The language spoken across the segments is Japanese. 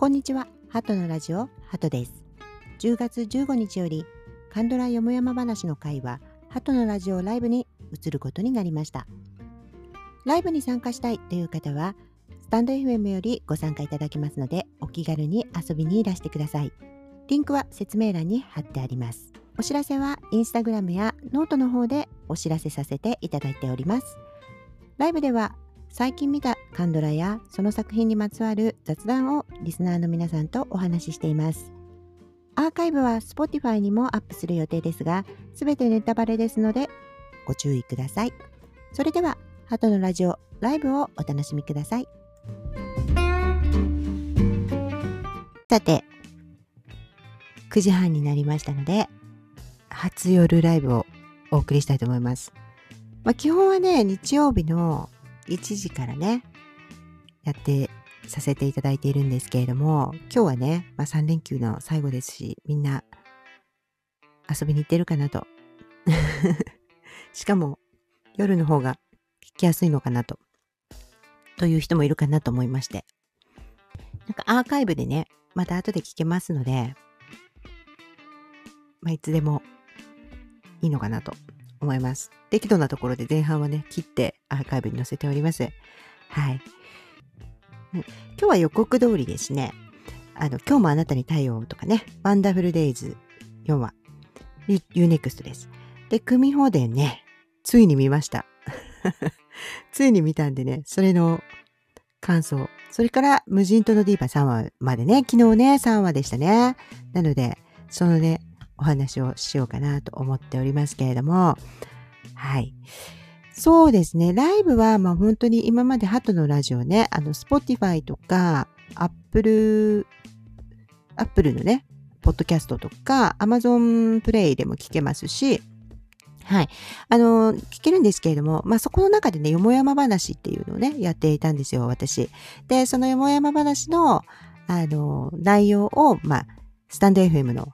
こんにちは、ハトのラジオ、ハトです。10月15日より、韓ドラよもやま話の会は、ハトのラジオライブに移ることになりました。ライブに参加したいという方は、スタンド FM よりご参加いただけますので、お気軽に遊びにいらしてください。リンクは説明欄に貼ってあります。お知らせはインスタグラムやノートの方でお知らせさせていただいております。ライブでは最近見たカンドラやその作品にまつわる雑談をリスナーの皆さんとお話ししています。アーカイブは Spotify にもアップする予定ですが、すべてネタバレですのでご注意ください。それでは、ハトのラジオライブをお楽しみください。さて、9時半になりましたので、初夜ライブをお送りしたいと思います。まあ、基本はね、日曜日の1時からね、やってさせていただいているんですけれども、今日はね、まあ、3連休の最後ですし、みんな遊びに行ってるかなと。しかも、夜の方が聞きやすいのかなと。という人もいるかなと思いまして。なんかアーカイブでね、また後で聞けますので、まあ、いつでもいいのかなと思います。適度なところで前半はね、切ってアーカイブに載せております。はい。今日は予告通りですね、あの、今日もあなたに太陽とかね、ワンダフルデイズ4話、UNEXT です。で、組放電ね、ついに見ました。ついに見たんでね、それの感想。それから、無人島のディーパ3話までね、昨日ね、3話でしたね。なので、そのね、お話をしようかなと思っておりますけれども、はい。そうですね。ライブは、まあ本当に今までハトのラジオね、あの、Spotify とか、Apple、Apple のね、ポッドキャストとか、Amazon プレイでも聞けますし、はい。あの、聞けるんですけれども、まあ、そこの中でね、よもやま話っていうのをね、やっていたんですよ、私。で、そのよもやま話の、あの、内容を、まあ、スタンド FM の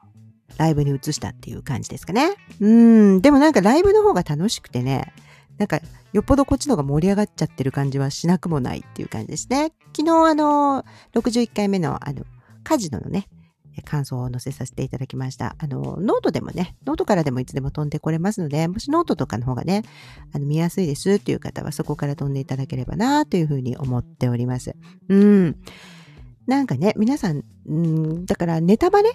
ライブに移したっていう感じですかね。うん。でもなんかライブの方が楽しくてね、なんかよっぽどこっちの方が盛り上がっちゃってる感じはしなくもないっていう感じですね。昨日あの、61回目のあの、カジノのね、感想を載せさせていただきました。あの、ノートでもね、ノートからでもいつでも飛んでこれますので、もしノートとかの方がね、あの見やすいですっていう方はそこから飛んでいただければなというふうに思っております。うん。なんかね、皆さん、うん、だからネタバレ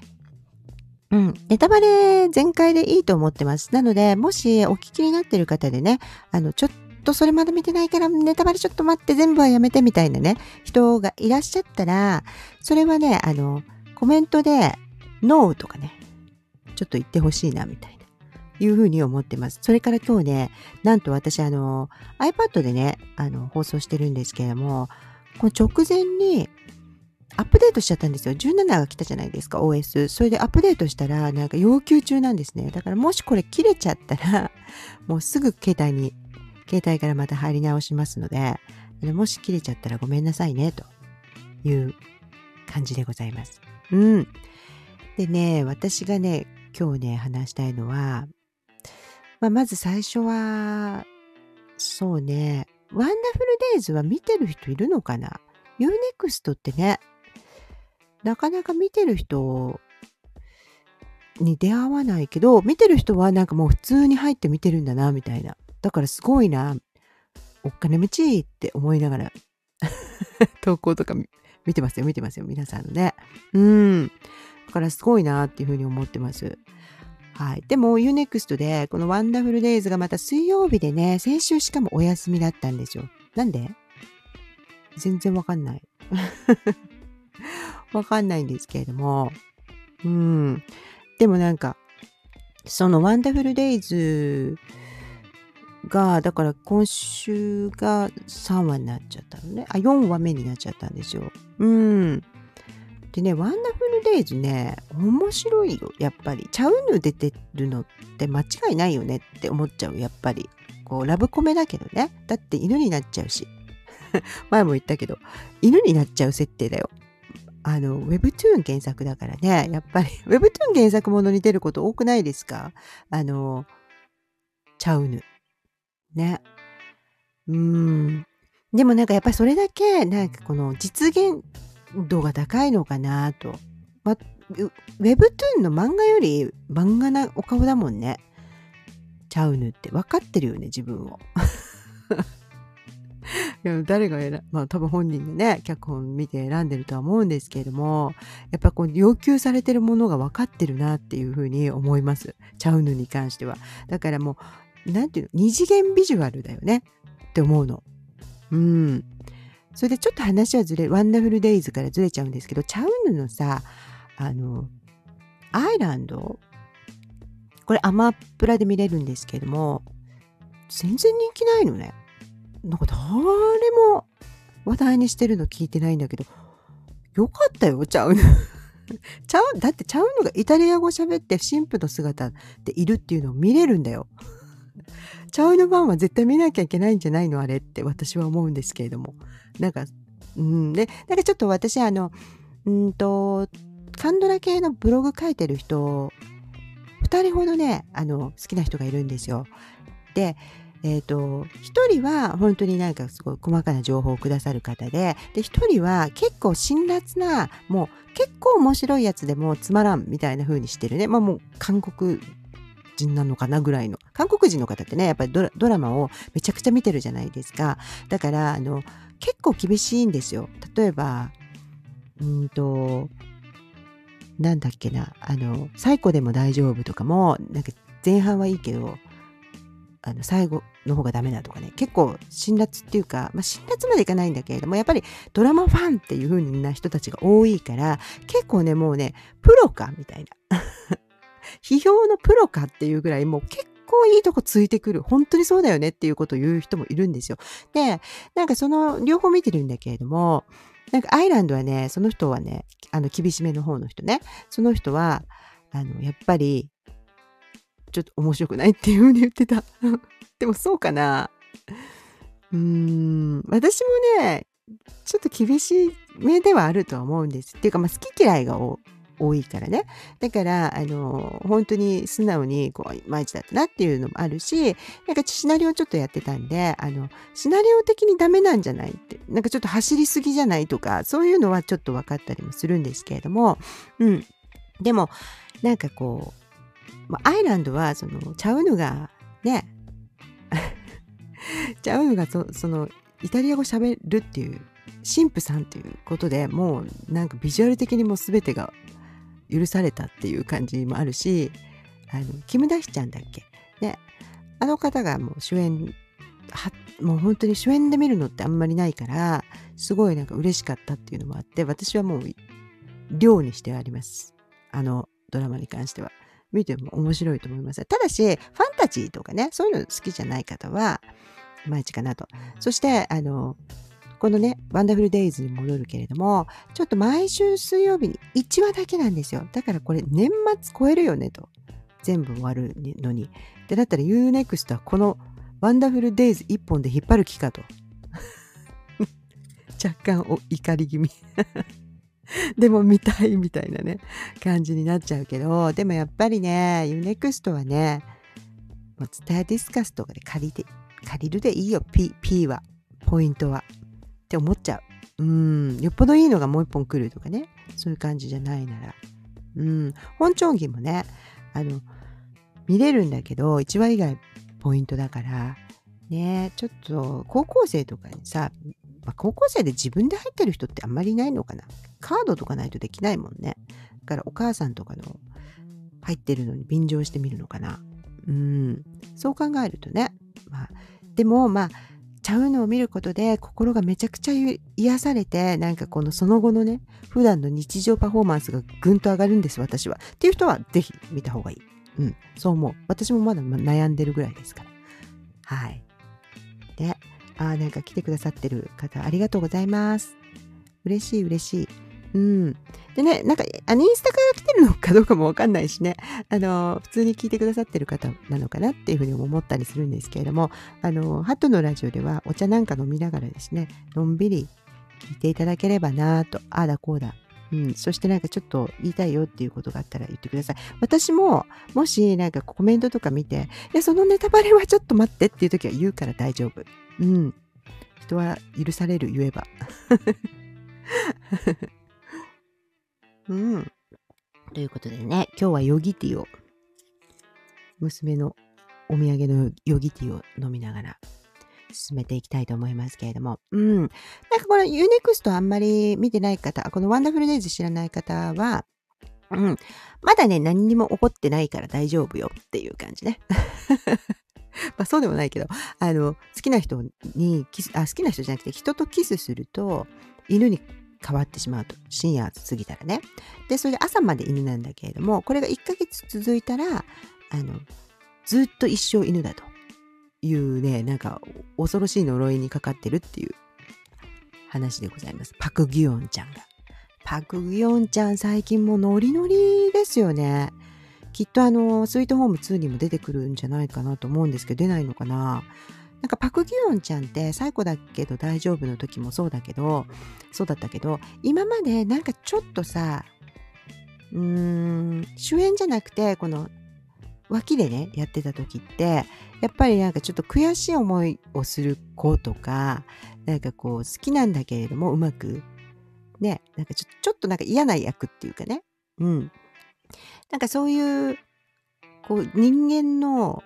うん。ネタバレ全開でいいと思ってます。なので、もしお聞きになってる方でね、あの、ちょっとそれまだ見てないからネタバレちょっと待って全部はやめてみたいなね、人がいらっしゃったら、それはね、あの、コメントで、ノーとかね、ちょっと言ってほしいな、みたいな。いうふうに思ってます。それから今日ね、なんと私、あの、iPad でね、あの、放送してるんですけれども、この直前に、アップデートしちゃったんですよ。17が来たじゃないですか、OS。それでアップデートしたら、なんか要求中なんですね。だからもしこれ切れちゃったら、もうすぐ携帯に、携帯からまた入り直しますので、もし切れちゃったらごめんなさいね、という感じでございます。うん。でね、私がね、今日ね、話したいのは、まあ、まず最初は、そうね、ワンダフルデイズは見てる人いるのかな ?UNEXT ってね、なかなか見てる人に出会わないけど、見てる人はなんかもう普通に入って見てるんだな、みたいな。だからすごいな、おっかねむちって思いながら、投稿とか見てますよ、見てますよ、皆さんのね。うん。だからすごいなっていうふうに思ってます。はい。でも UNEXT でこのワンダフルデイズがまた水曜日でね、先週しかもお休みだったんですよ。なんで？全然わかんない。わかんないんですけれども。うん。でもなんか、そのワンダフルデイズが、だから今週が3話になっちゃったのね。あ、4話目になっちゃったんですよ。うん。でね、ワンダフルデイズね、面白いよ、やっぱり。チャウヌ出てるのって間違いないよねって思っちゃう、やっぱり。こう、ラブコメだけどね。だって犬になっちゃうし。前も言ったけど、犬になっちゃう設定だよ。あの、Webtoon 原作だからね、やっぱり Webtoon 原作ものに出ること多くないですか？あの、チャウヌ。ね。うん。でもなんかやっぱりそれだけ、なんかこの実現度が高いのかなと。ま、ウェブトゥーンの漫画より漫画なお顔だもんね。ちゃうぬって分かってるよね、自分を。いや誰が選まあ多分本人でね、脚本見て選んでるとは思うんですけれども、やっぱこう要求されてるものが分かってるなっていうふうに思います。チャウヌに関しては。だからもう、なんていうの、二次元ビジュアルだよねって思うの。うん。それでちょっと話はずれ、ワンダフルデイズからずれちゃうんですけど、チャウヌのさ、あの、アイランド？これアマプラで見れるんですけども、全然人気ないのね。なんか誰も話題にしてるの聞いてないんだけど、よかったよ、ちゃうの。ちゃう、だってちゃうのがイタリア語喋って神父の姿でいるっていうのを見れるんだよ。ちゃうの番は絶対見なきゃいけないんじゃないのあれって私は思うんですけれども。なんか、うん、で、なんかちょっと私あの、うんと、カンドラ系のブログ書いてる人、2人ほどね、あの、好きな人がいるんですよ。で、えっ、ー、と、一人は本当になんかすごい細かな情報をくださる方で、で、一人は結構辛辣な、もう結構面白いやつでもつまらんみたいな風にしてるね。まあもう韓国人なのかなぐらいの。韓国人の方ってね、やっぱりドラマをめちゃくちゃ見てるじゃないですか。だから、あの、結構厳しいんですよ。例えば、うんと、なんだっけな、あの、最古でも大丈夫とかも、なんか前半はいいけど、あの最後の方がダメだとかね結構辛辣っていうか、まあ、辛辣までいかないんだけれどもやっぱりドラマファンっていう風な人たちが多いから結構ねもうねプロかみたいな。批評のプロかっていうぐらいもう結構いいとこついてくる。本当にそうだよねっていうことを言う人もいるんですよ。でなんかその両方見てるんだけれどもなんかアイランドはねその人はねあの厳しめの方の人ね。その人はあのやっぱりちょっと面白くないっていう風に言ってた。でもそうかな。うーん、私もね、ちょっと厳しい目ではあるとは思うんです。っていうか、まあ、好き嫌いが多いからね。だから、あの、本当に素直に、こう、いまいちだったなっていうのもあるし、なんかシナリオちょっとやってたんで、あの、シナリオ的にダメなんじゃないって、なんかちょっと走りすぎじゃないとか、そういうのはちょっと分かったりもするんですけれども、うん。でも、なんかこう、まあ、アイランドはそのチャウヌがね チャウヌがそそのイタリア語喋るっていう神父さんっていうことでもうなんかビジュアル的にも全てが許されたっていう感じもあるしあのキム・ダヒちゃんだっけ？ね。あの方がもう主演はもう本当に主演で見るのってあんまりないからすごいなんか嬉しかったっていうのもあって私はもう量にしてあります。あのドラマに関しては。見ても面白いと思います。ただし、ファンタジーとかね、そういうの好きじゃない方は、いまいちかなと。そして、あの、このね、ワンダフルデイズに戻るけれども、ちょっと毎週水曜日に1話だけなんですよ。だからこれ年末超えるよねと。全部終わるのに。で、だったら UNEXT はこのワンダフルデイズ1本で引っ張る気かと。若干お怒り気味 でも見たいみたいなね、感じになっちゃうけど、でもやっぱりね、 U-NEXT はね、もうツタヤディスカスとかで借りて、借りるでいいよ、P, P は、ポイントは。って思っちゃう。うん、よっぽどいいのがもう一本来るとかね、そういう感じじゃないなら。うん、本町儀もね、あの、見れるんだけど、1話以外ポイントだから、ね、ちょっと高校生とかにさ、まあ、高校生で自分で入ってる人ってあんまりいないのかな。カードとかないとできないもんね。だからお母さんとかの入ってるのに便乗してみるのかな。うん。そう考えるとね。まあ、でもまあ、ちゃうのを見ることで心がめちゃくちゃ癒されて、なんかこのその後のね、普段の日常パフォーマンスがぐんと上がるんです、私は。っていう人はぜひ見た方がいい。うん、そう思う。私もまだ悩んでるぐらいですから。はい。で、あなんか来てくださってる方ありがとうございます。嬉しい嬉しい。うん。でね、なんか、あの、インスタから来てるのかどうかもわかんないしね、あの、普通に聞いてくださってる方なのかなっていうふうに思ったりするんですけれども、あの、ハトのラジオではお茶なんか飲みながらですね、のんびり聞いていただければなと、ああだこうだ、うん、そしてなんかちょっと言いたいよっていうことがあったら言ってください。私も、もしなんかコメントとか見て、いや、そのネタバレはちょっと待ってっていう時は言うから大丈夫。うん。人は許される言えば。うん。ということでね、今日はヨギティを、娘のお土産のヨギティを飲みながら進めていきたいと思いますけれども。うん。なんかこれ UNEXT あんまり見てない方、このワンダフルデイズ知らない方は、うん。まだね、何にも起こってないから大丈夫よっていう感じね。まあそうでもないけど、あの、好きな人にキス、あ、好きな人じゃなくて人とキスすると犬に変わってしまうと。深夜過ぎたらね。で、それで朝まで犬なんだけれども、これが1ヶ月続いたら、あの、ずっと一生犬だというね、なんか恐ろしい呪いにかかってるっていう話でございます。パク・ギヨンちゃんが。パク・ギヨンちゃん最近もノリノリですよね。きっとあの、スイートホーム2にも出てくるんじゃないかなと思うんですけど、出ないのかななんかパク・ギヨンちゃんって最古だけど大丈夫の時もそうだけど、そうだったけど、今までなんかちょっとさ、うーん、主演じゃなくて、この脇でね、やってた時って、やっぱりなんかちょっと悔しい思いをする子とか、なんかこう好きなんだけれどもうまく、ね、なんかちょちょっとなんか嫌な役っていうかね、うん。なんかそういう、こう人間の、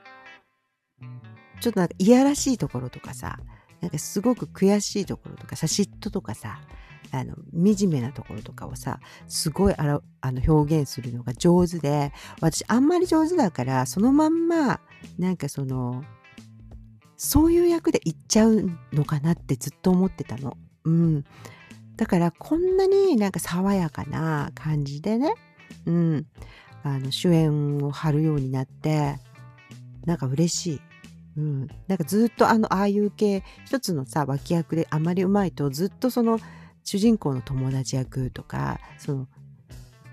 ちょっとなんかいやらしいところとかさ、なんかすごく悔しいところとかさ、嫉妬とかさ、あの惨めなところとかをさすごいあらあの表現するのが上手で私あんまり上手だからそのまんまなんかそのそういう役で言っちゃうのかなってずっと思ってたの。うん、だからこんなになんか爽やかな感じでね、うん、あの主演を張るようになってなんか嬉しい。うん、なんかずっとあのああいう系一つのさ脇役であまりうまいとずっとその主人公の友達役とかその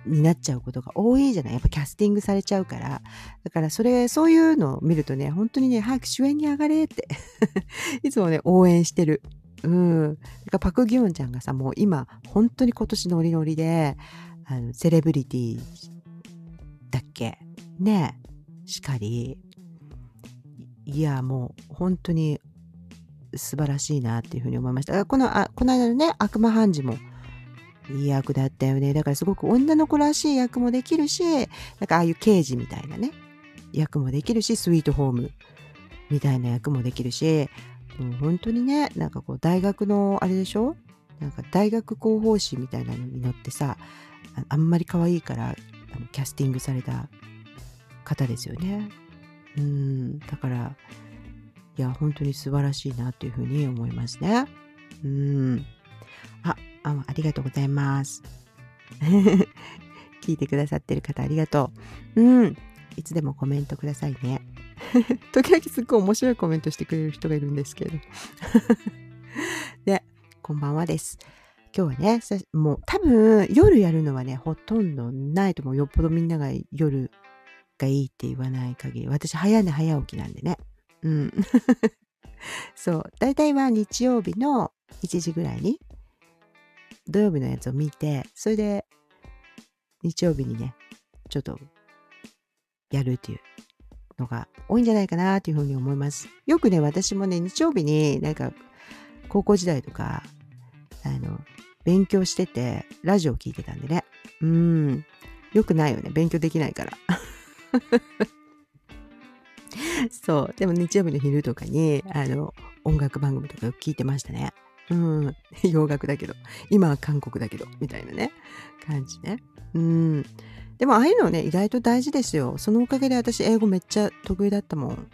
になっちゃうことが多いじゃない？やっぱキャスティングされちゃうから。だからそれそういうのを見るとね本当にね早く主演に上がれって。いつもね応援してる。うん。だからパク・ギヨンちゃんがさもう今本当に今年ノリノリであのセレブリティだっけ？ねしかり。いやもう本当に素晴らしいなっていうふうに思いました。この、あこの間のね、悪魔判事もいい役だったよね。だからすごく女の子らしい役もできるし、なんかああいう刑事みたいなね、役もできるし、スイートホームみたいな役もできるし、もう本当にね、なんかこう大学のあれでしょ？なんか大学広報誌みたいなのに乗ってさ、あんまり可愛いからあのキャスティングされた方ですよね。うん、だから、いや、本当に素晴らしいなというふうに思いますね。うん。あ、あありがとうございます。聞いてくださってる方ありがとう。うん。いつでもコメントくださいね。時々すっごい面白いコメントしてくれる人がいるんですけど。で、こんばんはです。今日はね、もう多分夜やるのはね、ほとんどないと思う。よっぽどみんなが夜がいいって言わない限り。私早寝早起きなんでね。うん。そう。大体は日曜日の1時ぐらいに土曜日のやつを見て、それで日曜日にね、ちょっとやるっていうのが多いんじゃないかなっていうふうに思います。よくね、私もね、日曜日になんか高校時代とか、あの、勉強してて、ラジオ聞いてたんでね。うん。よくないよね。勉強できないから。そう。でも日曜日の昼とかに、あの、音楽番組とか聞いてましたね。うん。洋楽だけど、今は韓国だけど、みたいなね、感じね。うん。でもああいうのね、意外と大事ですよ。そのおかげで私、英語めっちゃ得意だったもん。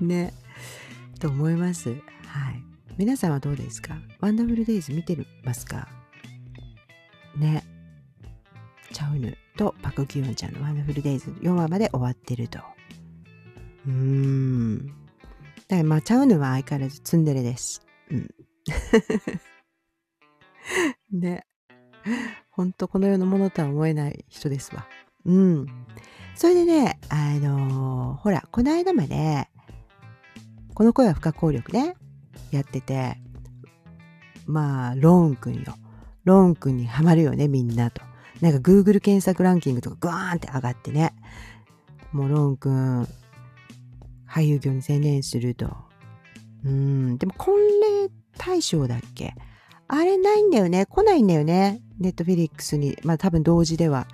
ね。と思います。はい。皆さんはどうですか？ワンダフルデイズ見てますか？ね。チャウヌとパク・キュヨンちゃんのワンダフルデイズ4話まで終わってると。うーん。だからまあ、チャウヌは相変わらずツンデレです。うん。ね。ほんとこの世のものとは思えない人ですわ。うん。それでね、あのー、ほら、この間まで、この声は不可抗力ね、やってて、まあ、ローンくんよ。ローンくんにはまるよね、みんなと。なんか Google 検索ランキングとかグワーンって上がってね。もうロン君、俳優業に専念すると。うん、でも婚礼大賞だっけ？あれないんだよね。来ないんだよね。ネットフィリックスに。まあ多分同時では。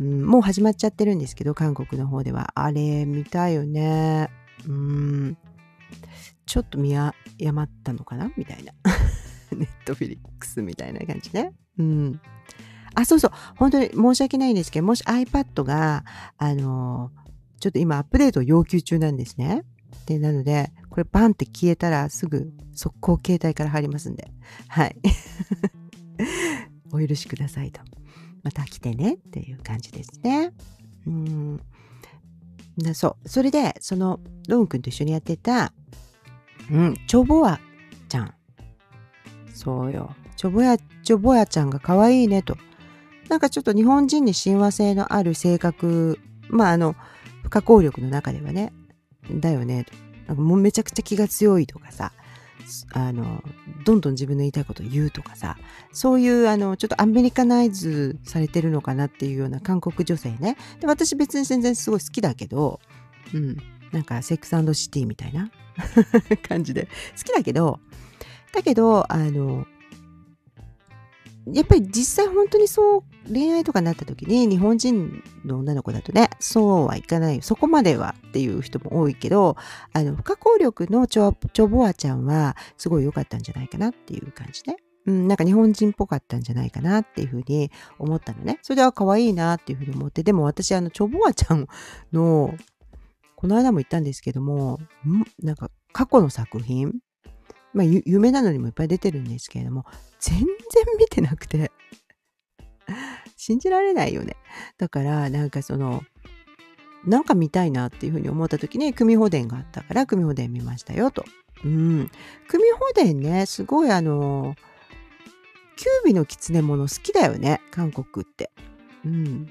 うん、もう始まっちゃってるんですけど、韓国の方では。あれ、見たいよね。うん。ちょっと見誤ったのかな？みたいな。ネットフィリックスみたいな感じね。うん。あ、そうそう。本当に申し訳ないんですけど、もし iPad が、あのちょっと今アップデートを要求中なんですね。で、なので、これバンって消えたらすぐ速攻携帯から入りますんで。はい。お許しくださいと。また来てねっていう感じですね。うん。だそう。それで、その、ローン君と一緒にやってた、うん、チョボアちゃん。そうよ。チョボヤ、チョボヤちゃんが可愛いねと。なんかちょっと日本人に親和性のある性格、まああの、不可抗力の中ではね、だよね。なんかもうめちゃくちゃ気が強いとかさ、あの、どんどん自分の言いたいことを言うとかさ、そういうあの、ちょっとアメリカナイズされてるのかなっていうような韓国女性ね。で私別に全然すごい好きだけど、うん、なんかセックスシティみたいな 感じで好きだけど、だけど、あの、やっぱり実際本当にそう恋愛とかになった時に日本人の女の子だとねそうはいかないそこまではっていう人も多いけどあの不可抗力のチョチョボアちゃんはすごい良かったんじゃないかなっていう感じね。うん、なんか日本人っぽかったんじゃないかなっていうふうに思ったのね。それは可愛いなっていうふうに思って、でも私あのチョボアちゃんのこの間も言ったんですけども、んなんか過去の作品まあ、有名なのにもいっぱい出てるんですけれども、全然見てなくて 信じられないよね。だから、なんかその、なんか見たいなっていうふうに思った時に、組保伝があったから、組保伝見ましたよと。うん。組保伝ね、すごいあの、キュービの狐物好きだよね、韓国って。うん。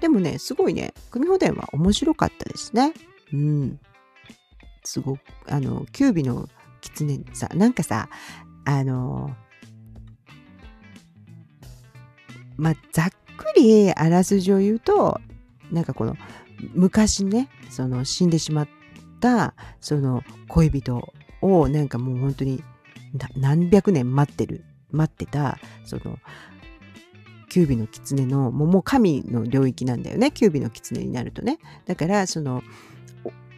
でもね、すごいね、組保伝は面白かったですね。うん。すごく、あの、キュービの狐さ、なんかさ、あの、まあ、ざっくりあらすじを言うと、なんかこの、昔ね、その死んでしまった、その恋人をなんかもう本当に何百年待ってる、待ってた、その、キュービの狐の、もう神の領域なんだよね、キュービの狐になるとね。だから、その、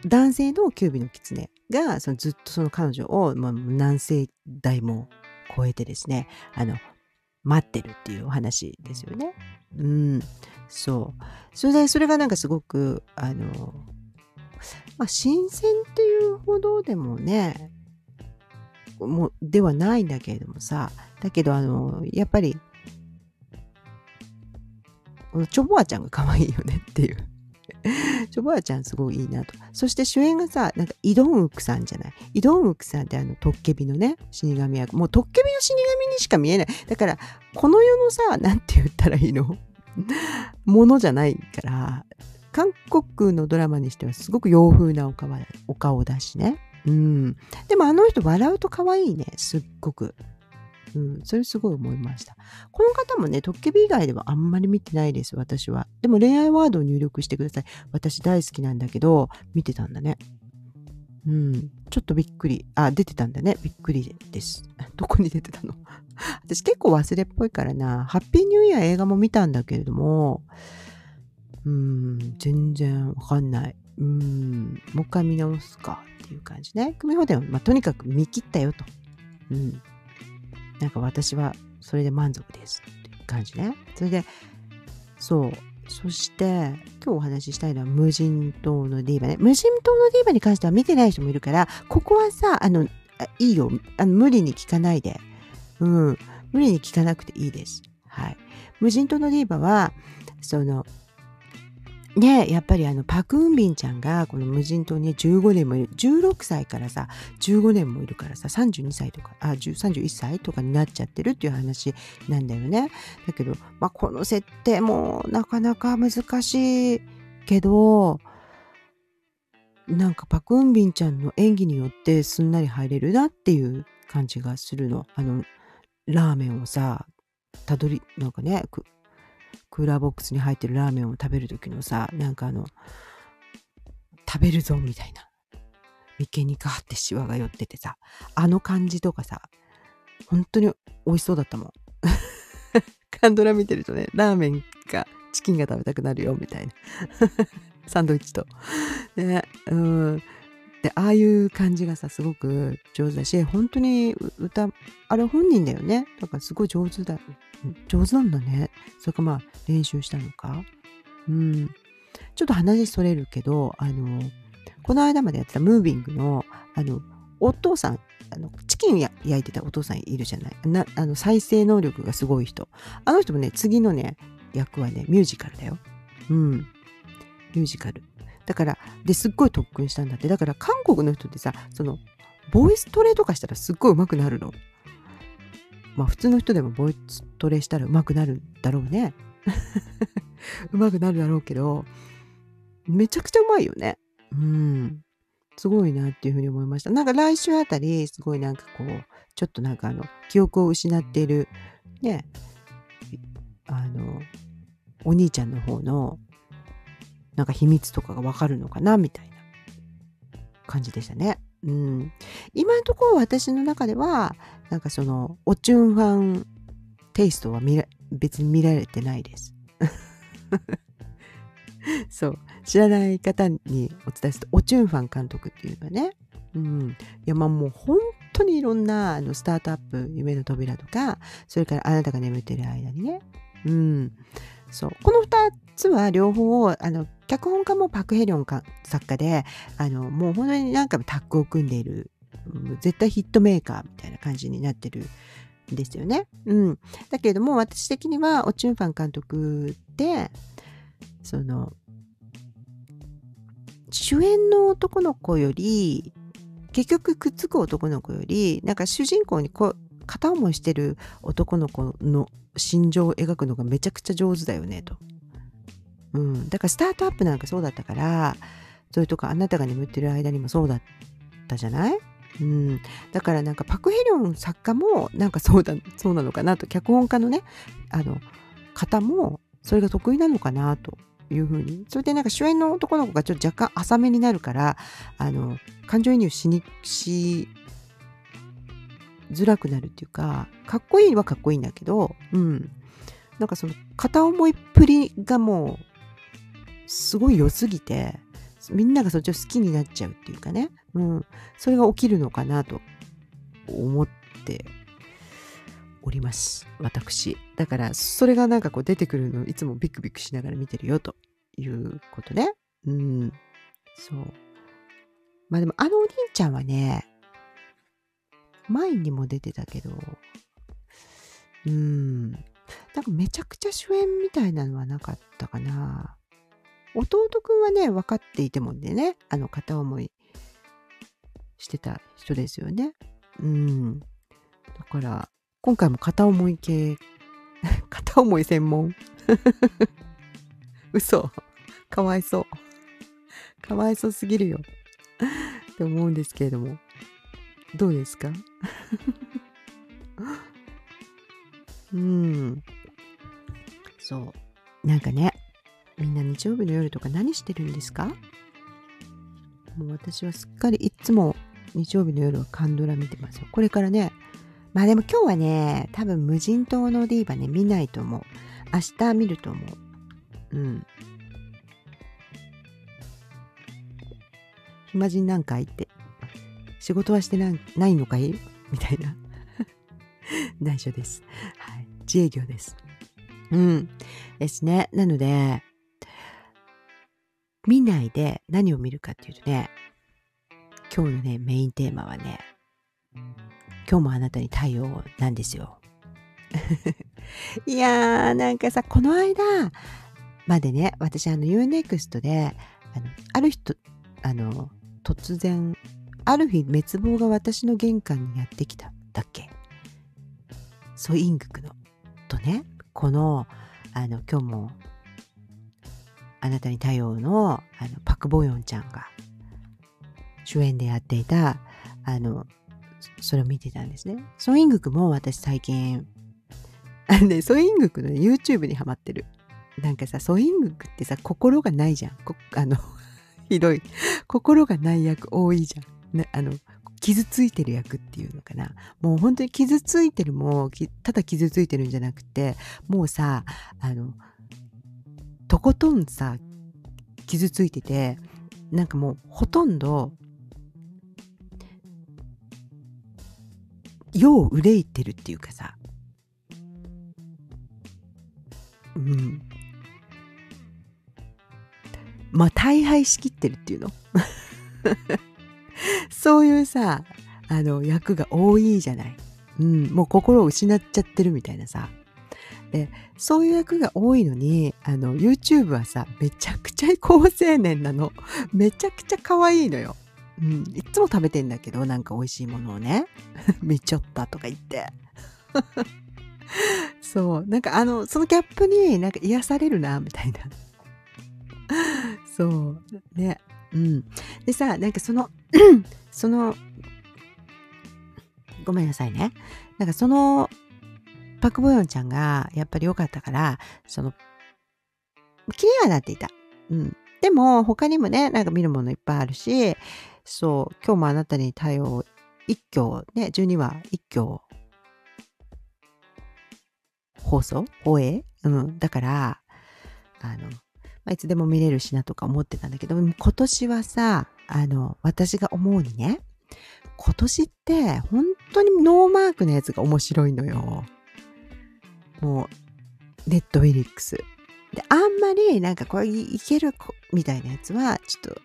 男性のキュービの狐がそのずっとその彼女を、まあ、何世代も超えてですねあの待ってるっていうお話ですよね。うん、そう。それでそれがなんかすごくあの、まあ、新鮮っていうほどでもねもうではないんだけれどもさだけどあのやっぱりこのチョボアちゃんが可愛いよねっていう。チョボアちゃんすごいいいなと。そして主演がさ、なんかイドンウクさんじゃない？イドンウクさんってあの、トッケビのね、死神役。もうトッケビの死神にしか見えない。だから、この世のさ、なんて言ったらいいの？ものじゃないから、韓国のドラマにしてはすごく洋風なお顔お顔だしね。うん。でもあの人笑うと可愛いね。すっごく。うん、それすごい思いました。この方もね、トッケビ以外ではあんまり見てないです、私は。でも恋愛ワードを入力してください。私大好きなんだけど、見てたんだね。うん、ちょっとびっくり。あ、出てたんだね。びっくりです。どこに出てたの？私結構忘れっぽいからな。ハッピーニューイヤー映画も見たんだけれども、うん、全然わかんない。うん、もう一回見直すかっていう感じね。組み放題は、まあ、とにかく見切ったよと。うん。なんか私はそれで満足ですっていう感じね。それで、そう。そして、今日お話ししたいのは無人島のディーバね。無人島のディーバに関しては見てない人もいるから、ここはさ、あの、いいよ。あの無理に聞かないで。うん。無理に聞かなくていいです。はい。無人島のディーバは、その、ねやっぱりあのパク・ウンビンちゃんがこの無人島に15年もいる。16歳からさ15年もいるからさ32歳とかあ31歳とかになっちゃってるっていう話なんだよね。だけど、まあ、この設定もなかなか難しいけどなんかパク・ウンビンちゃんの演技によってすんなり入れるなっていう感じがするの。あのラーメンをさたどりなんかねクーラーボックスに入ってるラーメンを食べる時のさなんかあの食べるぞみたいな眉間にガーってシワが寄っててさあの感じとかさ本当に美味しそうだったもん。カンドラ見てるとね、ラーメンかチキンが食べたくなるよ、みたいな。サンドイッチと。ね、うん。で、ああいう感じがさ、すごく上手だし、本当に歌、あれ本人だよね。だからすごい上手だ。上手なんだね。それかまあ練習したのか。うん。ちょっと話それるけど、あの、この間までやってたムービングの、あの、お父さん、あのチキン焼いてたお父さんいるじゃないなあの再生能力がすごい人あの人もね次のね役はねミュージカルだようんミュージカルだからですっごい特訓したんだって。だから韓国の人ってさそのボイストレとかしたらすっごい上手くなるの。まあ普通の人でもボイストレしたら上手くなるだろうね。上手くなるだろうけどめちゃくちゃうまいよね。うん。すごいなっていうふうに思いました。なんか来週あたり、すごいなんかこう、ちょっとなんかあの、記憶を失っている、ね、あの、お兄ちゃんの方の、なんか秘密とかがわかるのかな、みたいな感じでしたね。うん。今のところ私の中では、なんかその、おチュンファンテイストは見ら別に見られてないです。そう。知らない方にお伝えすると、オチュンファン監督っていうのはね、うん。いや、まあもう本当にいろんなあのスタートアップ、夢の扉とか、それからあなたが眠ってる間にね、うん。そう。この2つは両方、あの、脚本家もパク・ヘリョン作家で、あの、もう本当に何回もタッグを組んでいる、絶対ヒットメーカーみたいな感じになってるんですよね。うん。だけれども、私的には、オチュンファン監督で、その、主演の男の子より、結局くっつく男の子より、なんか主人公にこ片思いしてる男の子の心情を描くのがめちゃくちゃ上手だよね、と。うん。だからスタートアップなんかそうだったから、それとかあなたが眠ってる間にもそうだったじゃない？うん、だからなんかパク・ヘリョン作家もなんかそうだそうなのかなと脚本家のねあの方もそれが得意なのかなというふうに。それでなんか主演の男の子がちょっと若干浅めになるから、あの、感情移入しに、しづらくなるっていうか、かっこいいはかっこいいんだけど、うん。なんかその片思いっぷりがもう、すごい良すぎて、みんながそっちを好きになっちゃうっていうかね、うん。それが起きるのかなと思っております。私。だから、それがなんかこう出てくるのいつもビクビクしながら見てるよということね。うん。そう。まあでも、あのお兄ちゃんはね、前にも出てたけど、うん。なんかめちゃくちゃ主演みたいなのはなかったかな。弟くんはね、分かっていてもんでね、あの片思いしてた人ですよね。うん。だから、今回も片思い系、片思い専門 嘘。かわいそう。かわいそうすぎるよ。って思うんですけれども。どうですか？うん。そう。なんかね、みんな日曜日の夜とか何してるんですか？もう私はすっかりいつも日曜日の夜はカンドラ見てますよ。これからね、まあでも今日はね、多分無人島のディーバね、見ないと思う。明日見ると思う。うん。暇人なんかいって。仕事はしてないのかい？みたいな。内緒です。はい。自営業です。うん。ですね。なので、見ないで何を見るかっていうとね、今日のね、メインテーマはね、今日もあなたに太陽なんですよ。いやー、なんかさ、この間までね、私、あの、UNEXT で、あの、ある人、あの、突然、ある日、滅亡が私の玄関にやってきた、だっけ？ソイングクの、とね、この、あの、今日も、あなたに太陽の、あの、パク・ボヨンちゃんが、主演でやっていた、あの、それを見てたんですね。ソイングクも私最近、あのね、ソイングクの、YouTube にハマってる。なんかさ、ソイングクってさ、心がないじゃん。あの、ひどい。心がない役多いじゃん。ね、あの、傷ついてる役っていうのかな。もう本当に傷ついてるも、ただ傷ついてるんじゃなくて、もうさ、あの、とことんさ、傷ついてて、なんかもうほとんど、世を憂いてるっていうかさ、うん。まあ、大敗しきってるっていうの そういうさ、あの、役が多いじゃない。うん、もう心を失っちゃってるみたいなさ。で、そういう役が多いのに、あの、YouTube はさ、めちゃくちゃ高青年なの。めちゃくちゃ可愛いのよ。うん、いつも食べてんだけど、なんか美味しいものをね。めちょったとか言って。そう。なんかあの、そのギャップになんか癒されるな、みたいな。そう。ね。うん。でさ、なんかその その、ごめんなさいね。なんかその、パクボヨンちゃんがやっぱり良かったから、その、気にはなっていた。うん。でも、他にもね、なんか見るものいっぱいあるし、そう、今日もあなたに対応、一挙、ね、12話一挙、放送？放映？うん。だから、あの、まあ、いつでも見れるしなとか思ってたんだけど、今年はさ、あの、私が思うにね、今年って本当にノーマークのやつが面白いのよ。もう、ネットウィリックス。で、あんまりなんかこれいけるみたいなやつは、ちょっと、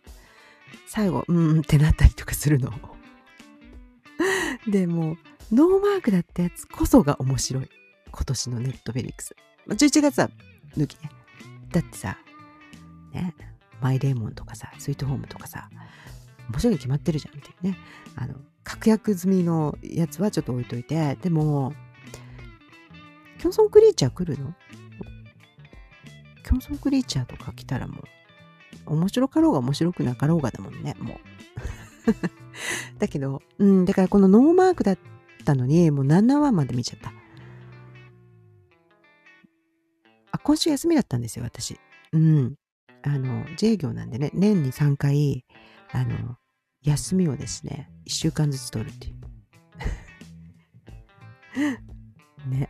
最後、うんってなったりとかするの。でも、ノーマークだったやつこそが面白い。今年のネットフェリックス。まあ、11月は抜きね。だってさ、ね、マイレーモンとかさ、スイートホームとかさ、面白いに決まってるじゃんっていうね。あの、確約済みのやつはちょっと置いといて、でも、キョンソンクリーチャー来るの？キョンソンクリーチャーとか来たらもう、面白かろうが面白くなかろうがだもんね、もう。だけど、うん、だからこのノーマークだったのに、もう7話まで見ちゃった。あ、今週休みだったんですよ、私。うん。あの、自営業なんでね、年に3回、あの、休みをですね、1週間ずつ取るっていう。ね。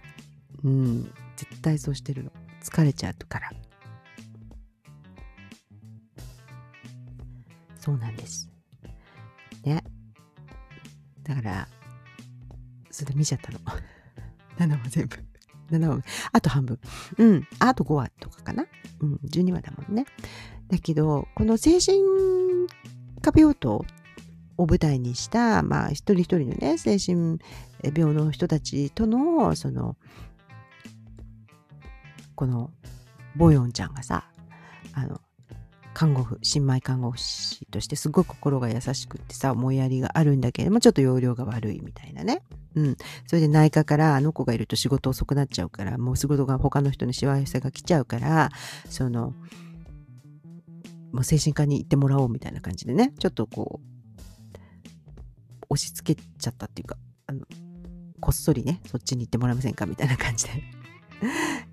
うん。絶対そうしてるの。疲れちゃうから。そうなんです。ね。だから、それ見ちゃったの。7話全部。7話。あと半分。うん。あと5話とかかな。うん。12話だもんね。だけど、この精神科病棟を舞台にした、まあ、一人一人のね、精神病の人たちとの、その、この、ボヨンちゃんがさ、あの、看護婦、新米看護師としてすごい心が優しくってさ、思いやりがあるんだけれども、ちょっと容量が悪いみたいなね。うん。それで内科からあの子がいると仕事遅くなっちゃうから、もう仕事が他の人にしわ寄せが来ちゃうから、その、もう精神科に行ってもらおうみたいな感じでね、ちょっとこう、押し付けちゃったっていうか、あの、こっそりね、そっちに行ってもらえませんか？みたいな感じで。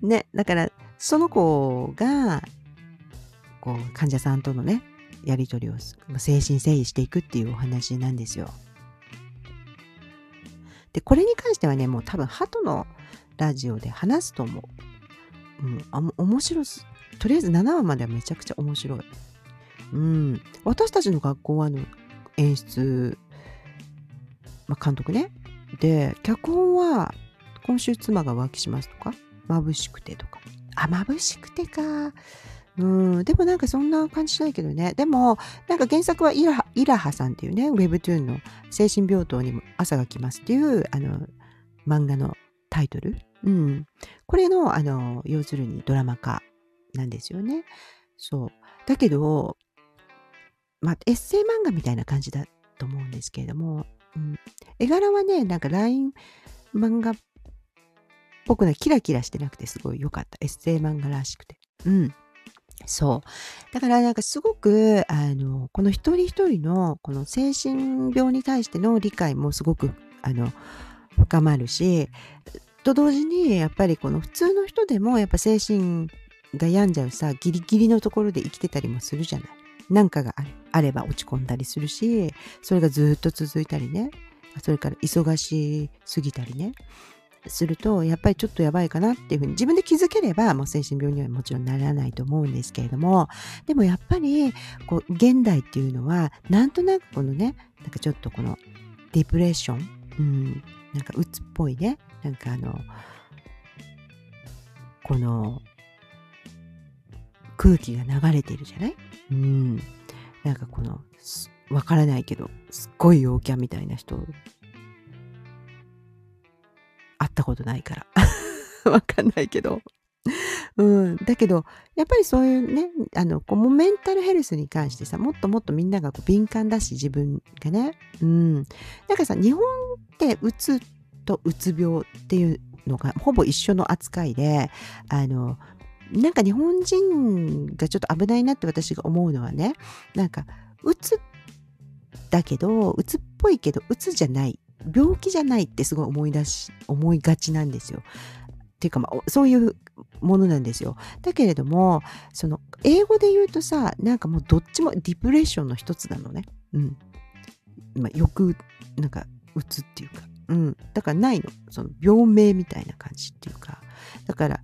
ね、だから、その子が、こう患者さんとのねやり取りを精神誠意していくっていうお話なんですよ。でこれに関してはねもう多分鳩のラジオで話すと思う。うん、あ面白すとりあえず7話まではめちゃくちゃ面白い。うん、私たちの学校はの演出、ま、監督ね。で脚本は今週妻が浮気しますとか眩しくてとかあ眩しくてかうん、でもなんかそんな感じしないけどね。でも、なんか原作はイラハイラハさんっていうね、ウェブトゥーンの精神病棟にも朝が来ますっていう、あの、漫画のタイトル。うん。これの、あの、要するにドラマ化なんですよね。そう。だけど、まあ、エッセイ漫画みたいな感じだと思うんですけれども、うん、絵柄はね、なんか LINE 漫画っぽくなキラキラしてなくてすごい良かった。エッセイ漫画らしくて。うん。そう。だからなんかすごく、あの、この一人一人のこの精神病に対しての理解もすごく、あの、深まるし、と同時にやっぱりこの普通の人でもやっぱ精神が病んじゃうさ、ギリギリのところで生きてたりもするじゃない。なんかがあるあれば落ち込んだりするし、それがずっと続いたりね、それから忙しすぎたりね、すると、やっぱりちょっとやばいかなっていうふうに自分で気づければ、もう精神病にはもちろんならないと思うんですけれども、でもやっぱり、こう、現代っていうのは、なんとなくこのね、なんかちょっとこの、デプレッション、うん、なんか鬱っぽいね、なんかあの、この、空気が流れてるじゃない？うん。なんかこの、わからないけど、すっごい陽キャみたいな人ことないから。わかんないけど。うん。だけど、やっぱりそういうね、あの、こうメンタルヘルスに関してさ、もっともっとみんながこう敏感だし、自分がね。うん。だかさ、日本ってうつとうつ病っていうのがほぼ一緒の扱いで、あの、なんか日本人がちょっと危ないなって私が思うのはね、なんか、うつだけど、うつっぽいけど、うつじゃない。病気じゃないってすごい思い出し、思いがちなんですよ。っていうかまあ、そういうものなんですよ。だけれども、その、英語で言うとさ、なんかもうどっちもディプレッションの一つなのね。うん。まあ、よく、なんか、うつっていうか。うん。だからないの。その、病名みたいな感じっていうか。だから、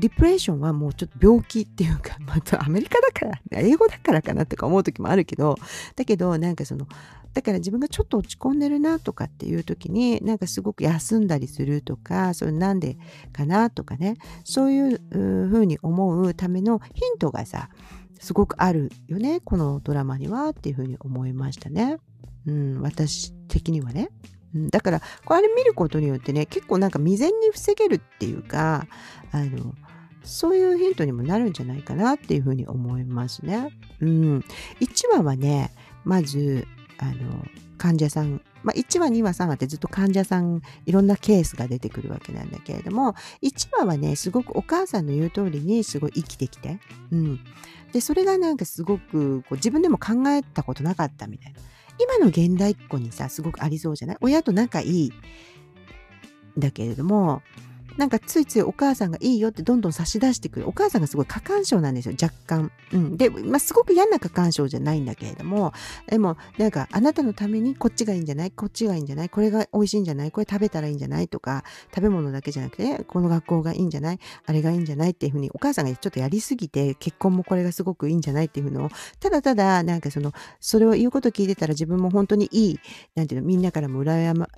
ディプレッションはもうちょっと病気っていうか、またアメリカだから、英語だからかなとか思う時もあるけど、だけどなんかその、だから自分がちょっと落ち込んでるなとかっていう時に、なんかすごく休んだりするとか、それなんでかなとかね、そういうふうに思うためのヒントがさ、すごくあるよね、このドラマにはっていうふうに思いましたね。うん、私的にはね。だから、これ見ることによってね、結構なんか未然に防げるっていうか、あの、そういうヒントにもなるんじゃないかなっていうふうに思いますね。うん。1話はね、まず、あの、患者さん、まあ、1話、2話、3話ってずっと患者さん、いろんなケースが出てくるわけなんだけれども、1話はね、すごくお母さんの言う通りにすごい生きてきて、うん。で、それがなんかすごくこう自分でも考えたことなかったみたいな。今の現代っ子にさ、すごくありそうじゃない？親と仲いいだけれども、なんかついついお母さんがいいよってどんどん差し出してくる。お母さんがすごい過干渉なんですよ、若干。うん。で、まあ、すごく嫌な過干渉じゃないんだけれども、でも、なんか、あなたのためにこっちがいいんじゃない？こっちがいいんじゃない？これが美味しいんじゃない？これ食べたらいいんじゃない？とか、食べ物だけじゃなくて、この学校がいいんじゃない？あれがいいんじゃない？っていうふうに、お母さんがちょっとやりすぎて、結婚もこれがすごくいいんじゃない？っていうのを、ただただ、なんかその、それを言うこと聞いてたら自分も本当にいい、なんていうの、みんなからも羨ま、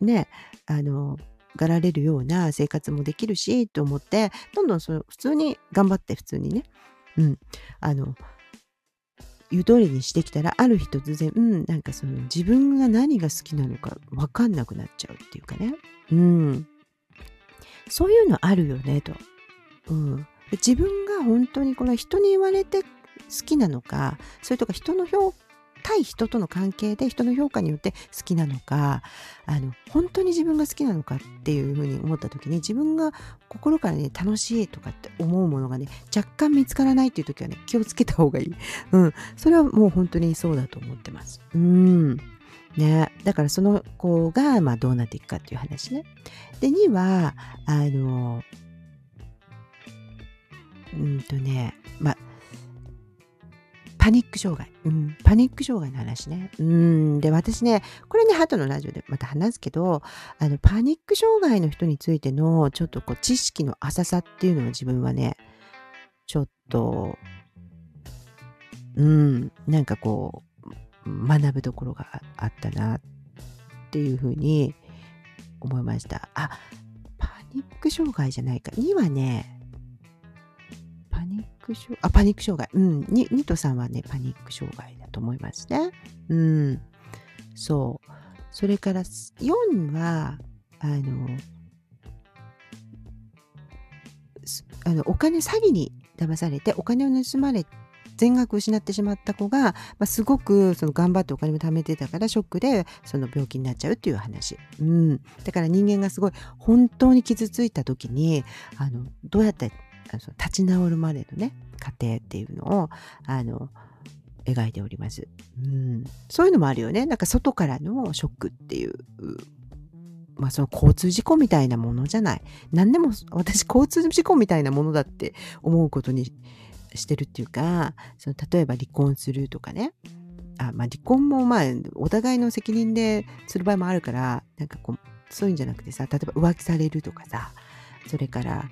ね、あの、がられるような生活もできるし、と思って、どんどんそ普通に頑張って普通にね、うん、あの、言う通りにしてきたら、ある日突然、うん、なんかその自分が何が好きなのかわかんなくなっちゃうっていうかね。うん。そういうのあるよね、と。うん。自分が本当にこの人に言われて好きなのか、それとか人の評対人との関係で人の評価によって好きなのかあの本当に自分が好きなのかっていうふうに思った時に自分が心からね楽しいとかって思うものがね若干見つからないっていう時はね気をつけた方がいい。うん。それはもう本当にそうだと思ってます。うん。ね、だからその子が、まあ、どうなっていくかっていう話ね。で、2は、あの、うんとね、まあ、パニック障害。うん、パニック障害の話ね。うん、で、私ね、これね、ハトのラジオでまた話すけど、あの、パニック障害の人についての、ちょっとこう、知識の浅さっていうのを自分はね、ちょっと、うん、なんかこう、学ぶところがあったなっていうふうに思いました。あ、パニック障害じゃないか。2はね、ニック障あ、パニック障害。うん。ニニトさんはね、パニック障害だと思いますね。うん。そう。それから4は、あの、あのお金詐欺に騙されてお金を盗まれ全額失ってしまった子が、まあ、すごくその頑張ってお金も貯めてたからショックでその病気になっちゃうっていう話、うん、だから人間がすごい本当に傷ついた時にあのどうやってあの立ち直るまでのね過程っていうのをあの描いております、うん。そういうのもあるよね。なんか外からのショックっていうまあその交通事故みたいなものじゃない。何でも私交通事故みたいなものだって思うことにしてるっていうか、その例えば離婚するとかね。あまあ、離婚もまあお互いの責任でする場合もあるからなんかこうそういうんじゃなくてさ例えば浮気されるとかさそれから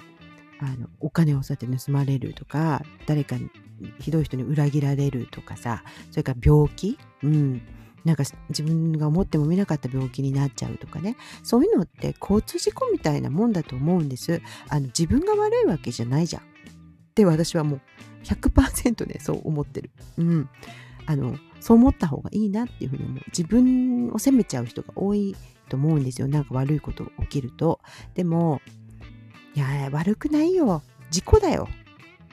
あのお金をそうやって盗まれるとか誰かにひどい人に裏切られるとかさそれから病気、うん、なんか自分が思ってもみなかった病気になっちゃうとかね。そういうのって交通事故みたいなもんだと思うんです。あの自分が悪いわけじゃないじゃん。って私はもう100%ねそう思ってる。うん。あのそう思った方がいいなっていうふうに思う。自分を責めちゃう人が多いと思うんですよ。なんか悪いことが起きると。でもいや悪くないよ事故だよ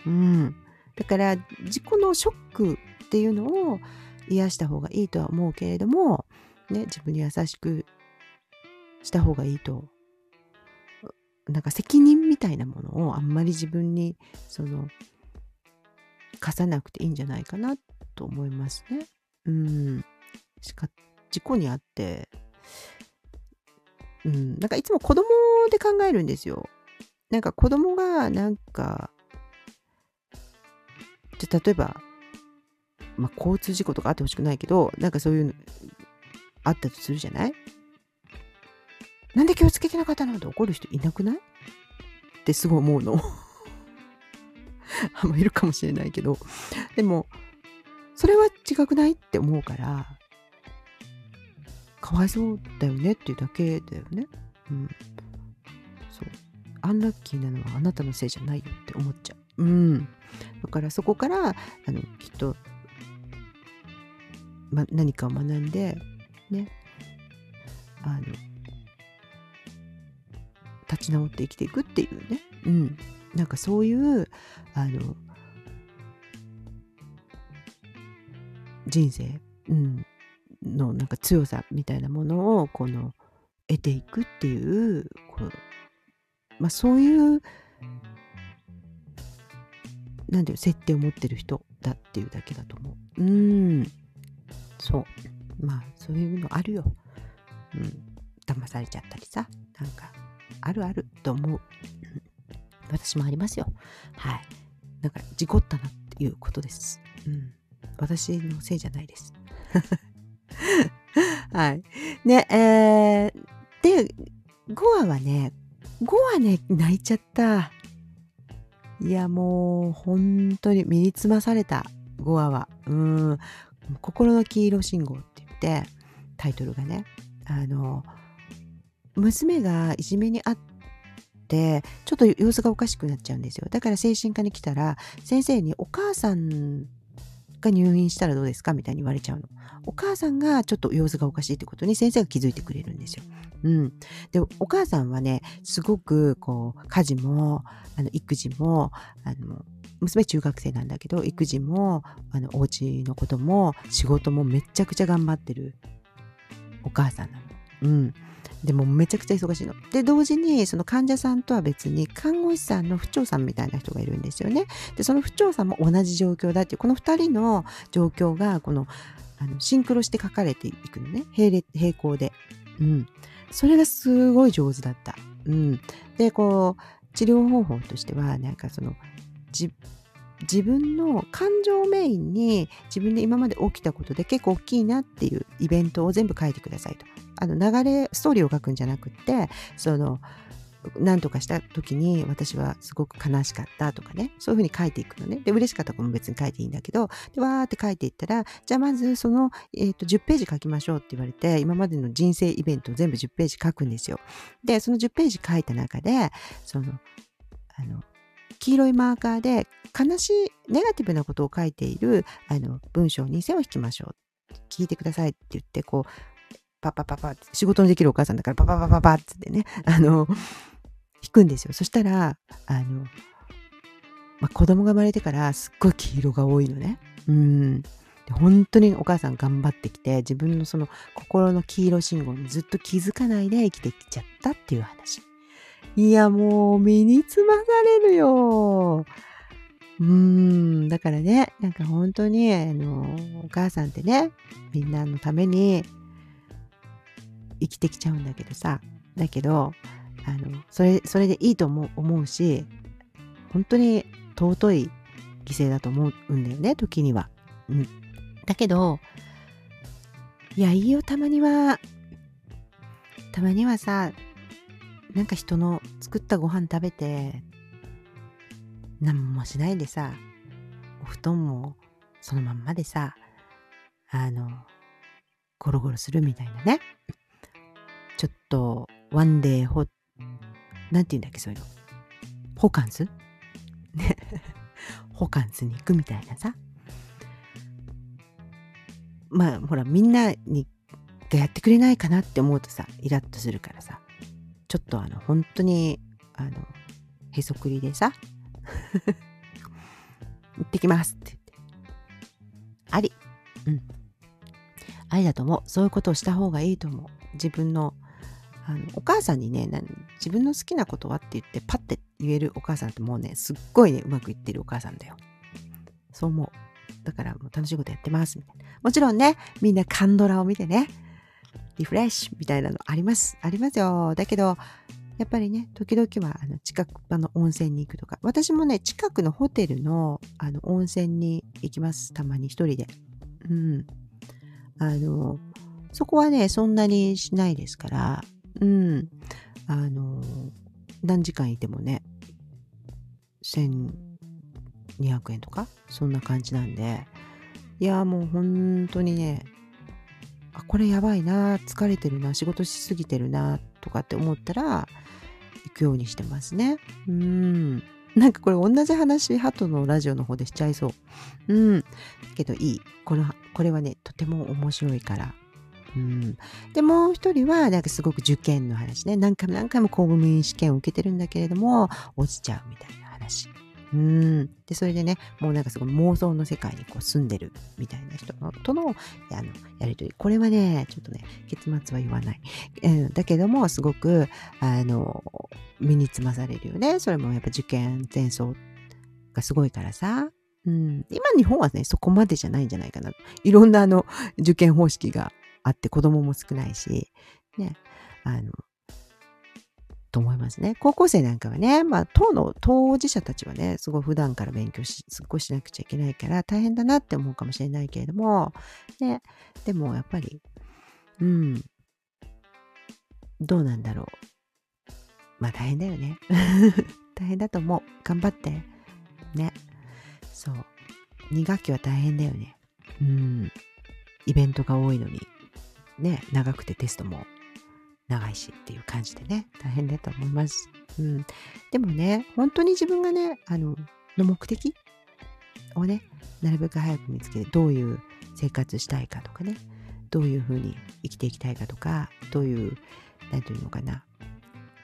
うんだから事故のショックっていうのを癒した方がいいとは思うけれども、ね、自分に優しくした方がいいとなんか責任みたいなものをあんまり自分にその課さなくていいんじゃないかなと思いますね。うん。しか事故にあって、うん、なんかいつも子供で考えるんですよ。なんか子供がなんか、じゃ例えば、まあ、交通事故とかあってほしくないけど、なんかそういうのあったとするじゃない？なんで気をつけてなかったの？って怒る人いなくない？ってすごい思うの。あんまいるかもしれないけど。でも、それは違くないって思うから、かわいそうだよねっていうだけだよね。うん。アンラッキーなのはあなたのせいじゃないよって思っちゃう。うん。だからそこから、あの、きっと、ま、何かを学んで、ね、あの、立ち直って生きていくっていうね、うん、なんかそういうあの人生、うん、のなんか強さみたいなものをこの得ていくっていうこう、まあ、そういうなんていう設定を持ってる人だっていうだけだと思う。うんそうまあそういうのあるよ。うん、騙されちゃったりさなんかあるあると思う。私もありますよ。はい。なんか、事故ったなっていうことです。うん。私のせいじゃないです。はい。ね、えー、で、5話はね、5話ね、泣いちゃった。いや、もう、本当に身につまされた、5話は。うん。心の黄色信号って言って、タイトルがね、あの、娘がいじめにあってちょっと様子がおかしくなっちゃうんですよだから精神科に来たら先生にお母さんが入院したらどうですか？みたいに言われちゃうの。お母さんがちょっと様子がおかしいってことに先生が気づいてくれるんですよ。うん。で、お母さんはね、すごくこう、家事も、あの、育児も、あの、娘中学生なんだけど、育児も、あの、お家のことも、仕事もめちゃくちゃ頑張ってるお母さんなの。うん。でもめちゃくちゃ忙しいの。で、同時にその患者さんとは別に看護師さんの不調さんみたいな人がいるんですよね。で、その不調さんも同じ状況だっていう、この2人の状況が、この、あのシンクロして書かれていくのね。並並行で。うん。それがすごい上手だった。うん。で、こう、治療方法としては、なんかその、自分の感情メインに自分で今まで起きたことで結構大きいなっていうイベントを全部書いてくださいと。あの流れ、ストーリーを書くんじゃなくって、その、何とかした時に私はすごく悲しかったとかね、そういうふうに書いていくのね。で、嬉しかった子も別に書いていいんだけど、で、わーって書いていったら、じゃあまずその、え、ー、と、10ページ書きましょうって言われて、今までの人生イベントを全部10ページ書くんですよ。で、その10ページ書いた中で、その、あの、黄色いマーカーで悲しいネガティブなことを書いているあの文章に線を引きましょう。聞いてくださいって言って、こう、パパパパって仕事のできるお母さんだからパパパパパってね、あの、引くんですよ。そしたら、あの、まあ、子供が生まれてからすっごい黄色が多いのね。うん。本当にお母さん頑張ってきて、自分のその心の黄色信号にずっと気づかないで生きてきちゃったっていう話。いや、もう身につまされるよ。うん、だからね、なんか本当に、あの、お母さんってね、みんなのために生きてきちゃうんだけどさ、だけど、あの、それ、それでいいと思う思うし、本当に尊い犠牲だと思うんだよね、時には。うん。だけど、いやいいよたまにはたまにはさなんか人の作ったご飯食べて何もしないでさお布団もそのまんまでさあのゴロゴロするみたいなねとワンデーホなんて言うんだっけそういうの。ホカンスねホカンスに行くみたいなさ。まあほらみんなにがやってくれないかなって思うとさイラッとするからさ。ちょっとあの本当にあのへそくりでさ 行ってきますって言って。あり。うん。ありだと思う。そういうことをした方がいいと思う。自分のあのお母さんにね自分の好きなことはって言ってパッて言えるお母さんってもうねすっごいねうまくいってるお母さんだよ。そう思う。だからもう楽しいことやってますみたいな。もちろんねみんなカンドラを見てねリフレッシュみたいなのあります。ありますよ。だけどやっぱりね時々はあの近くの温泉に行くとか。私もね近くのホテルのあの温泉に行きます。たまに一人で。うん。あのそこはねそんなにしないですから。うん。あの何時間いてもね1200円とかそんな感じなんで。いやもう本当にねあこれやばいな疲れてるな仕事しすぎてるなとかって思ったら行くようにしてますね。うん。なんかこれ同じ話ハトのラジオの方でしちゃいそう。うん。けどいい。このこれはねとても面白いから。うん、でもう一人はなんかすごく受験の話ね。何回も何回も公務員試験を受けてるんだけれども落ちちゃうみたいな話。うん。でそれでねもうなんかすごい妄想の世界にこう住んでるみたいな人とのあのやりとり。これはねちょっとね結末は言わない、うん、だけどもすごくあの身につまされるよね。それもやっぱ受験戦争がすごいからさ。うん、今日本はね、そこまでじゃないんじゃないかな。いろんなあの受験方式があって子供も少ないし、ね、あの、と思いますね。高校生なんかはね、まあ、当の当事者たちはね、すごい普段から勉強し、すっごいしなくちゃいけないから大変だなって思うかもしれないけれども、ね、でもやっぱり、うん、どうなんだろう。まあ大変だよね。大変だと思う。頑張って。ね。そう。2学期は大変だよね。うん。イベントが多いのに。ね、長くてテストも長いしっていう感じでね、大変だと思います。うん。でもね、本当に自分がね、あの、の目的をね、なるべく早く見つけて、どういう生活したいかとかね、どういうふうに生きていきたいかとか、どういう、何て言うのかな、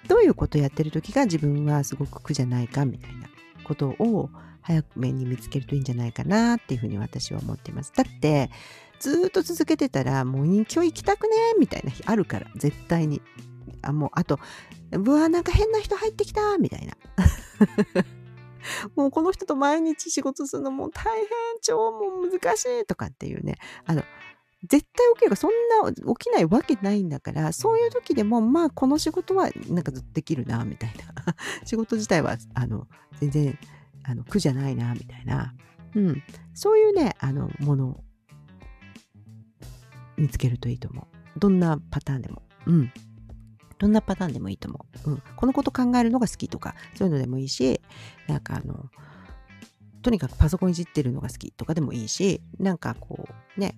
どういうことやってる時が自分はすごく苦じゃないかみたいなことを早く目に見つけるといいんじゃないかなっていうふうに私は思っています。だってずっと続けてたらもう今日行きたくねみたいな日あるから絶対に。あもうあとうわなんか変な人入ってきたみたいな。もうこの人と毎日仕事するのもう大変超もう難しいとかっていうねあの絶対起きるかそんな起きないわけないんだからそういう時でもまあこの仕事はなんかずっとできるなみたいな 仕事自体はあの全然あの苦じゃないなみたいな、うん、そういうねあのもの見つけるといいと思うどんなパターンでもうんどんなパターンでもいいと思う、うん、このこと考えるのが好きとかそういうのでもいいしなんかあのとにかくパソコンいじってるのが好きとかでもいいしなんかこうね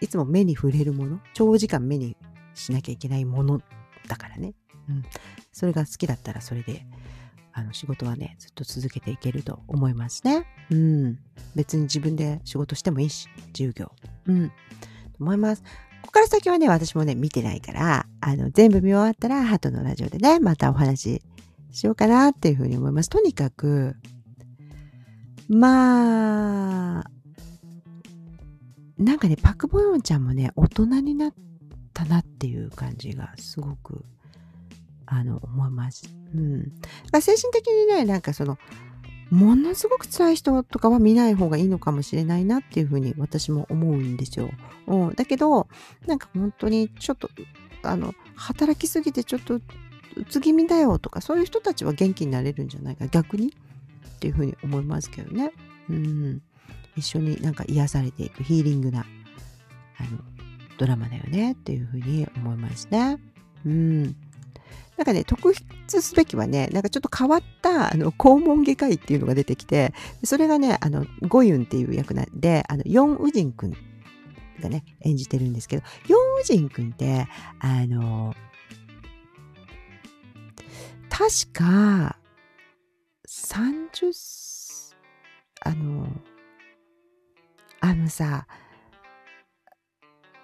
いつも目に触れるもの長時間目にしなきゃいけないものだからね、うん、それが好きだったらそれであの仕事はね、ずっと続けていけると思いますね。うん。別に自分で仕事してもいいし、従業。うん。と思います。ここから先はね、私もね、見てないから、あの、全部見終わったら、ハトのラジオでね、またお話ししようかなっていうふうに思います。とにかく、まあ、なんかね、パクボヨンちゃんもね、大人になったなっていう感じがすごくあの思います。うん、精神的にねなんかそのものすごく辛い人とかは見ない方がいいのかもしれないなっていうふうに私も思うんですよ。うん、だけどなんか本当にちょっとあの働きすぎてちょっとうつ気味だよとかそういう人たちは元気になれるんじゃないか逆にっていうふうに思いますけどね。うん、一緒になんか癒されていくヒーリングなあのドラマだよねっていうふうに思いますね。うん。なんかね、特筆すべきはね、なんかちょっと変わったあの肛門外科医っていうのが出てきて、それがね、あの、ゴユンっていう役なんで、あの、ヨン・ウジン君がね、演じてるんですけど、ヨン・ウジン君って、あの、確か、30、あの、あのさ、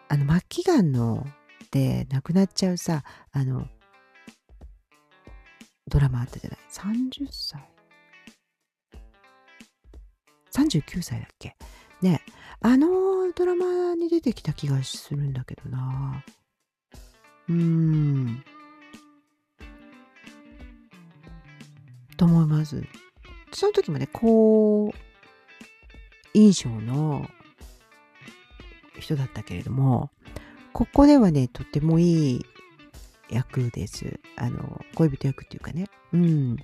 あの、末期がんので亡くなっちゃうさ、あの、ドラマあったじゃない ?30 歳 ?39 歳だっけ？ねあのドラマに出てきた気がするんだけどなうん。と思います。その時もね、こう、印象の人だったけれども、ここではね、とてもいい役です。あの、恋人役っていうかね。うん。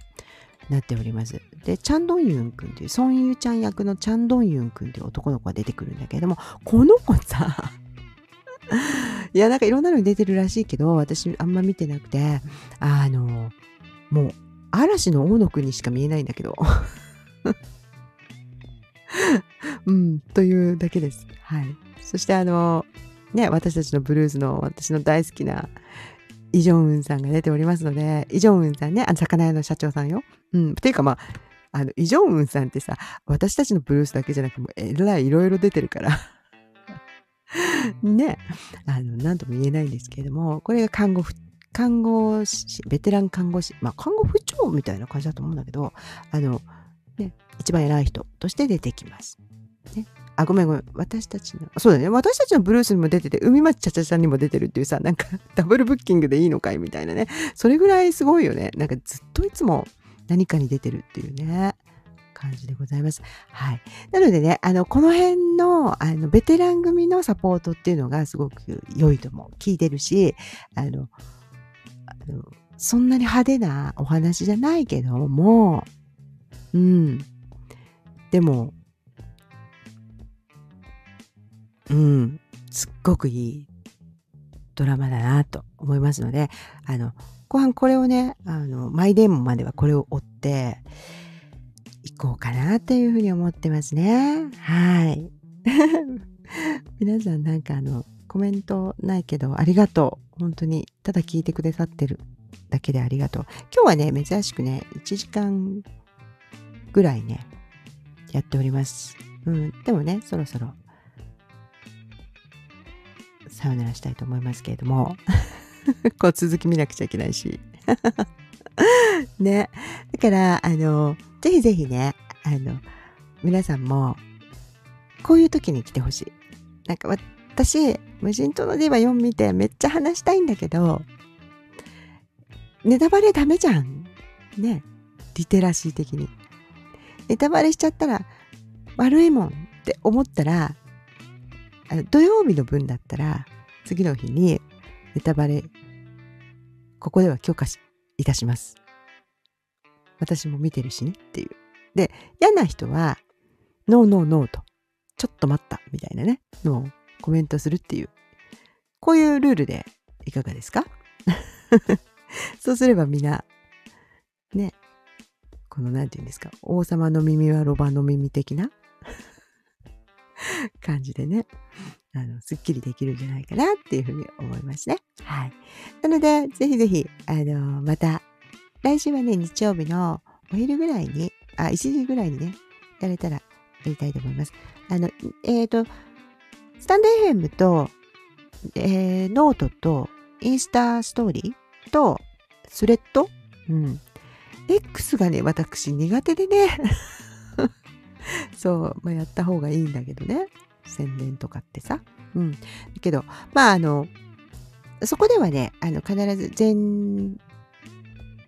なっております。で、チャンドンユン君っていう、ソンユちゃん役のチャンドンユン君っていう男の子が出てくるんだけれども、この子さ、いや、なんかいろんなのに出てるらしいけど、私あんま見てなくて、あの、もう、嵐の大野くんにしか見えないんだけど。うん、というだけです。はい。そしてあの、ね、私たちのブルースの私の大好きなイ・ジョンウンさんが出ておりますので、イ・ジョンウンさんね、あの魚屋の社長さんよ。うん。っていうかまあ、あの、イ・ジョンウンさんってさ、私たちのブルースだけじゃなくて、もえらいいろいろ出てるからね、あの、なんとも言えないんですけれども、これが看護婦、看護師、ベテラン看護師、まあ、看護婦長みたいな感じだと思うんだけど、あの、ね、一番偉い人として出てきます。ね、あ、ごめんごめん。私たちの、そうだね。私たちのブルースにも出てて、海町ちゃちゃちゃんにも出てるっていうさ、なんか ダブルブッキングでいいのかいみたいなね。それぐらいすごいよね。なんかずっといつも何かに出てるっていうね。感じでございます。はい。なのでね、あの、この辺の、あの、ベテラン組のサポートっていうのがすごく良いと思う。聞いてるし、あの、あのそんなに派手なお話じゃないけども、うん。でも、うん、すっごくいいドラマだなと思いますので、あの、後半これをね、あの、マイデーモンまではこれを追っていこうかなというふうに思ってますね。はい。皆さんなんかあの、コメントないけどありがとう。本当に、ただ聞いてくださってるだけでありがとう。今日はね、珍しくね、1時間ぐらいね、やっております。うん、でもね、そろそろさよならしたいと思いますけれども こう続き見なくちゃいけないし ね。だから、あの、ぜひぜひね、あの、皆さんも、こういう時に来てほしい。なんか私、無人島のディバ4見てめっちゃ話したいんだけど、ネタバレダメじゃん。ね。リテラシー的に。ネタバレしちゃったら悪いもんって思ったら、土曜日の分だったら、次の日にネタバレ、ここでは許可いたします。私も見てるしねっていう。で、嫌な人は、ノーノーノーと、ちょっと待った、みたいなね、のをコメントするっていう、こういうルールでいかがですか？そうすればみんな、ね、この何て言うんですか、王様の耳はロバの耳的な？感じでね、あの、すっきりできるんじゃないかなっていうふうに思いますね。はい。なので、ぜひぜひ、あの、また、来週はね、日曜日のお昼ぐらいに、あ、1時ぐらいにね、やれたらやりたいと思います。あの、えっ、ー、と、スタンド FM と、えー、ノートと、インスタストーリーと、スレッド？うん。X がね、私苦手でね。そう、まあ、やった方がいいんだけどね。宣伝とかってさ。うん。だけど、まあ、あの、そこではね、あの、必ず前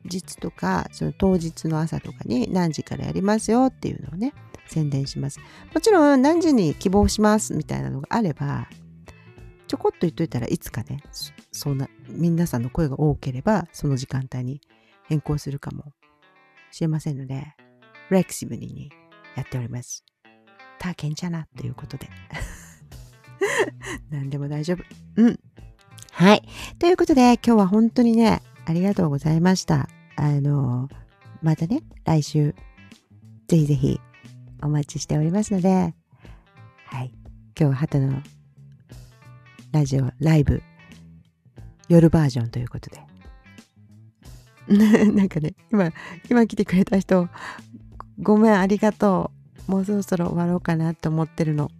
日とか、その当日の朝とかに何時からやりますよっていうのをね、宣伝します。もちろん何時に希望しますみたいなのがあれば、ちょこっと言っといたらいつかね、そんな、皆さんの声が多ければ、その時間帯に変更するかもしれませんので、フレキシブルにやっております。たけんちゃなということで。何でも大丈夫。うん。はい。ということで、今日は本当にね、ありがとうございました。あの、またね、来週、ぜひぜひお待ちしておりますので、はい。今日はハトのラジオ、ライブ、夜バージョンということで。なんかね、今、今来てくれた人、ごめん、ありがとう。もうそろそろ終わろうかなと思ってるの。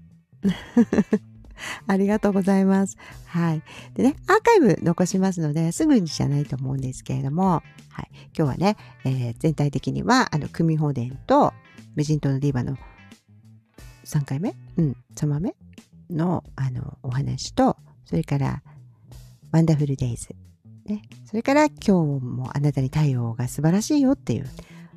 ありがとうございます。はい。でね、アーカイブ残しますので、すぐにじゃないと思うんですけれども、はい。今日はね、えー全体的には、あの、組放電と、無人島のディーバの3回目？うん、3番目の、あの、お話と、それから、ワンダフルデイズ。ね。それから、今日もあなたに太陽が素晴らしいよっていう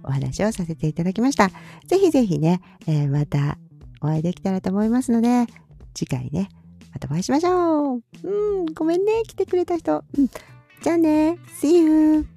お話をさせていただきました。ぜひぜひね、えーまたお会いできたらと思いますので、次回ね、またお会いしましょう。うん、ごめんね、来てくれた人。うん、じゃあね、See you!